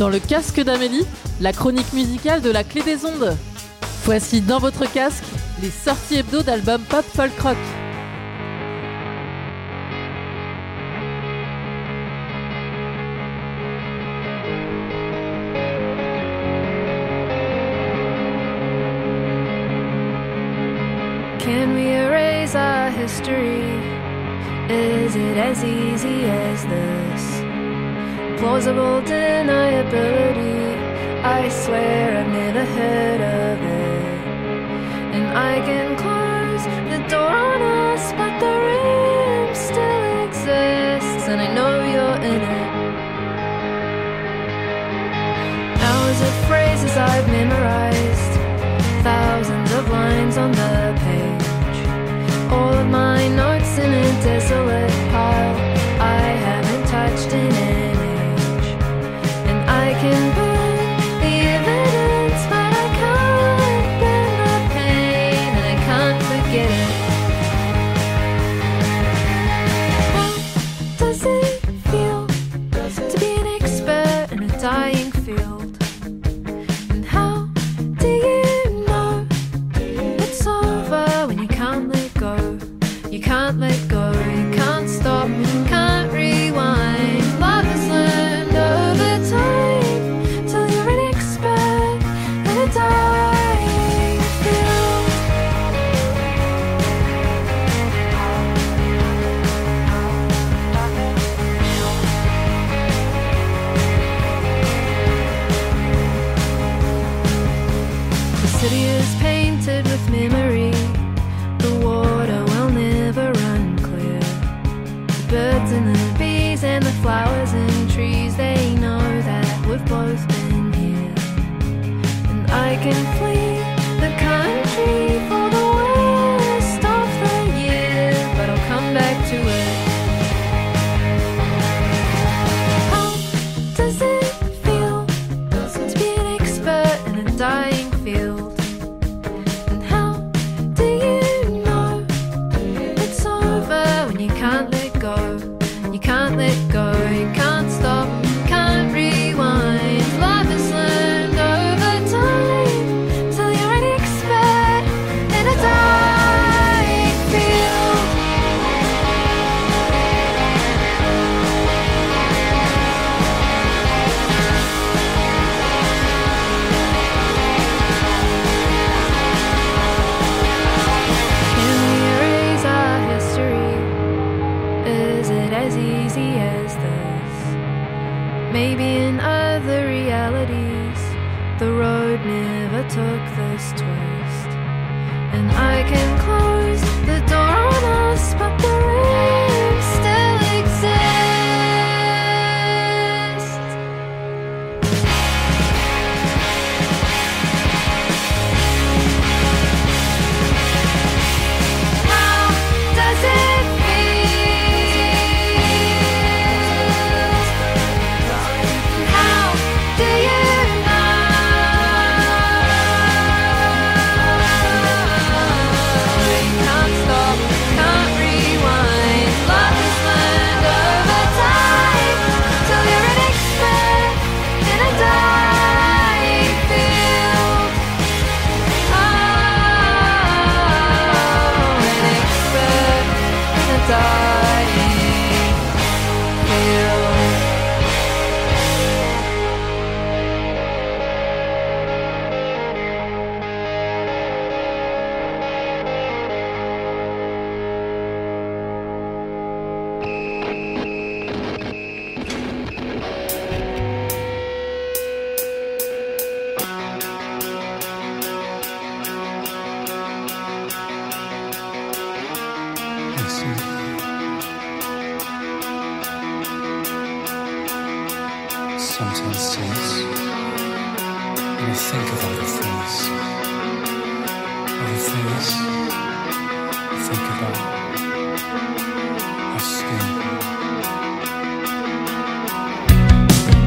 Dans le casque d'Amélie, la chronique musicale de la clé des ondes. Voici dans votre casque les sorties hebdo d'albums pop folk rock. Can we erase our history? Is it as easy as this? plausible deniability. I swear I've never heard of it. And I can close the door on us, but the room still exists, and I know you're in it. Hours of phrases I've memorized, thousands of lines on the first twist, and I can.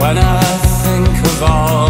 when I think of all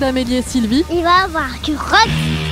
Dans le casque d'Amélie et Sylvie, Il va avoir du rock.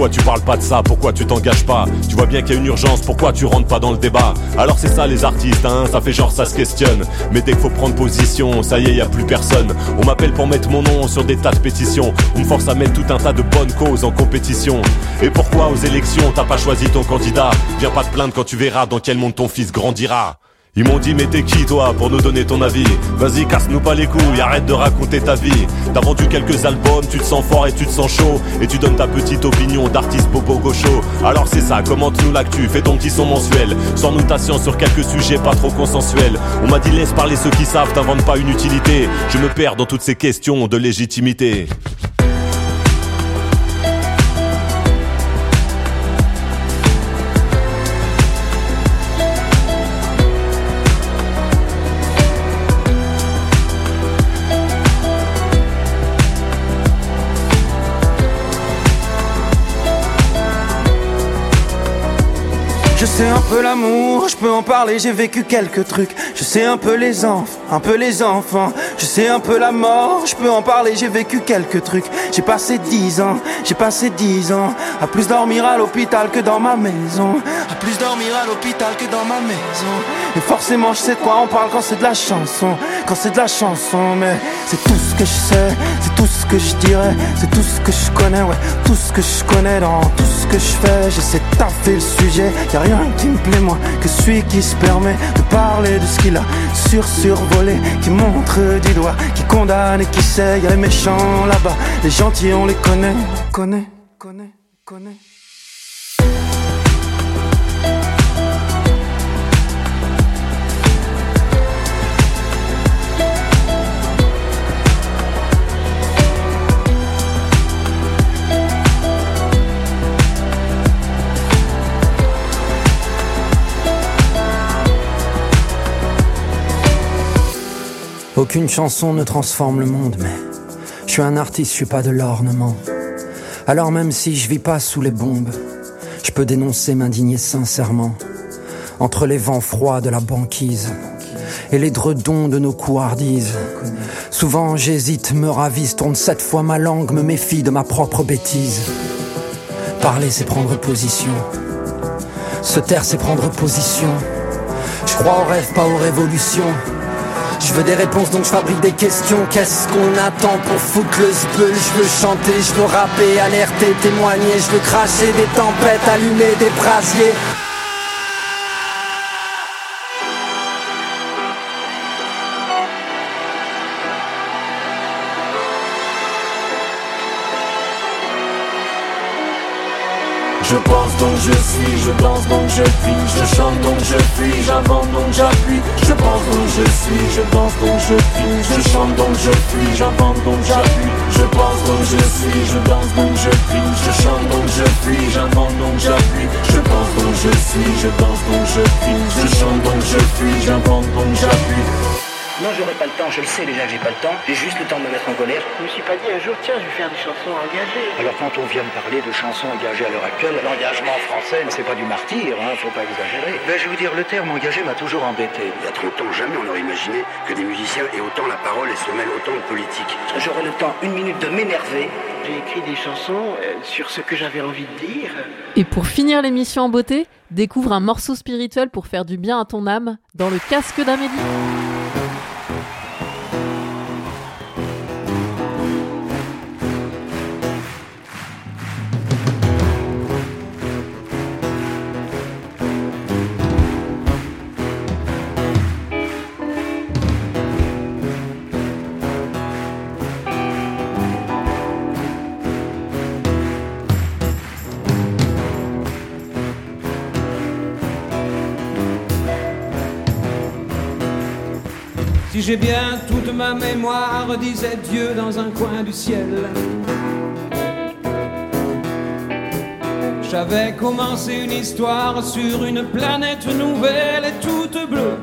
Pourquoi tu parles pas de ça, pourquoi tu t'engages pas? Tu vois bien qu'il y a une urgence, pourquoi tu rentres pas dans le débat? Alors c'est ça les artistes, hein, ça fait genre ça se questionne. Mais dès qu'il faut prendre position, ça y est, y a plus personne. On m'appelle pour mettre mon nom sur des tas de pétitions. On me force à mettre tout un tas de bonnes causes en compétition. Et pourquoi aux élections t'as pas choisi ton candidat? Viens pas te plaindre quand tu verras dans quel monde ton fils grandira. Ils m'ont dit mais t'es qui toi pour nous donner ton avis? Vas-y casse-nous pas les couilles, arrête de raconter ta vie. T'as vendu quelques albums, tu te sens fort et tu te sens chaud. Et tu donnes ta petite opinion d'artiste bobo gaucho. Alors c'est ça, commente-nous l'actu, fais ton petit son mensuel. Sans notation sur quelques sujets pas trop consensuels. On m'a dit laisse parler ceux qui savent, t'inventes pas une utilité. Je me perds dans toutes ces questions de légitimité Je sais un peu l'amour, je peux en parler, j'ai vécu quelques trucs. Je sais un peu les enfants, un peu les enfants. Je sais un peu la mort, je peux en parler, j'ai vécu quelques trucs. J'ai passé dix ans, j'ai passé dix ans à plus dormir à l'hôpital que dans ma maison. À plus dormir à l'hôpital que dans ma maison. Et forcément, je sais de quoi on parle quand c'est de la chanson. Quand c'est de la chanson, mais c'est tout ce que je sais, c'est tout ce que je dirais, c'est tout ce que je connais, ouais. Tout ce que je connais dans tout ce que je fais. J'essaie de taffer le sujet, y a rien qui me moins que celui qui se permet de parler de ce qu'il a sur survolé, qui montre du doigt, qui condamne et qui sait. Y a les méchants là-bas, les gentils on les connaît, connaît, connaît, connaît. Aucune chanson ne transforme le monde, mais je suis un artiste, je suis pas de l'ornement. Alors même si je vis pas sous les bombes, je peux dénoncer, m'indigner sincèrement. Entre les vents froids de la banquise et les dredons de nos couardises. Souvent j'hésite, me ravise, tourne sept fois ma langue, me méfie de ma propre bêtise. Parler c'est prendre position. Se taire c'est prendre position. Je crois aux rêves, pas aux révolutions. Je veux des réponses donc je fabrique des questions. Qu'est-ce qu'on attend pour foutre le sbeul Je veux chanter, je veux rapper, alerter, témoigner. Je veux cracher des tempêtes, allumer des brasiers Je pense donc je suis, je danse donc je vis, je chante donc je fuis, j'invente donc j'appuie. Je pense donc je suis, je danse donc je vis, je chante donc je fuis, j'invente donc j'appuie. Je pense donc je suis, je danse donc je vis, je chante donc je fuis, j'invente donc j'appuie. Je pense donc je suis, je danse donc je vis, je chante donc je fuis, j'invente donc j'appuie. Non, j'aurai pas le temps, je le sais déjà que j'ai pas le temps. J'ai juste le temps de me mettre en colère. Je me suis pas dit un jour, tiens, je vais faire des chansons engagées. Alors quand on vient me parler de chansons engagées à l'heure actuelle, l'engagement français, c'est pas du martyr, hein, faut pas exagérer. Ben, je vais vous dire, le terme engagé m'a toujours embêté. Il y a 30 ans, jamais on aurait imaginé que des musiciens aient autant la parole et se mêlent autant de politique. J'aurai le temps, une minute, de m'énerver. J'ai écrit des chansons euh, sur ce que j'avais envie de dire. Et pour finir l'émission en beauté, découvre un morceau spirituel pour faire du bien à ton âme dans le casque d'Amélie. J'ai bien toute ma mémoire, disait Dieu dans un coin du ciel. J'avais commencé une histoire sur une planète nouvelle et toute bleue.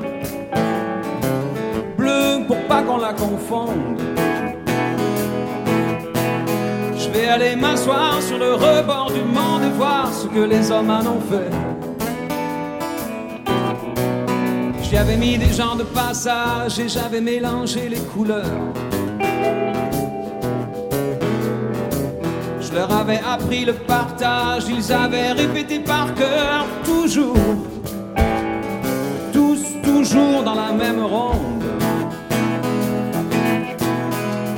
Bleue pour pas qu'on la confonde. Je vais aller m'asseoir sur le rebord du monde et voir ce que les hommes en ont fait. J'y avais mis des gens de passage et j'avais mélangé les couleurs. Je leur avais appris le partage, ils avaient répété par cœur, toujours, tous toujours dans la même ronde.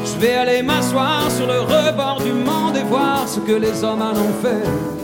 Je vais aller m'asseoir sur le rebord du monde et voir ce que les hommes en ont fait.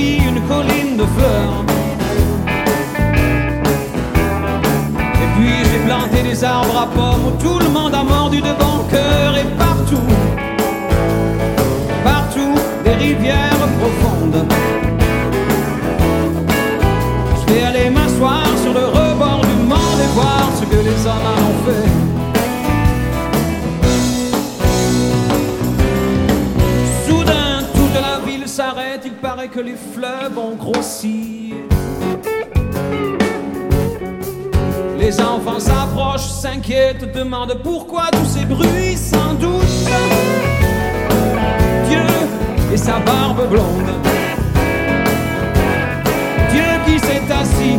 Une colline de fleurs. Et puis j'ai planté des arbres à pommes où tout le monde a mordu de bon cœur et partout, partout des rivières profondes. Je vais aller m'asseoir sur le rebord du monde et voir ce que les hommes en ont fait. Que les fleuves ont grossi. Les enfants s'approchent, s'inquiètent, demandent pourquoi tous ces bruits, sans doute. Dieu et sa barbe blonde. Dieu qui s'est assis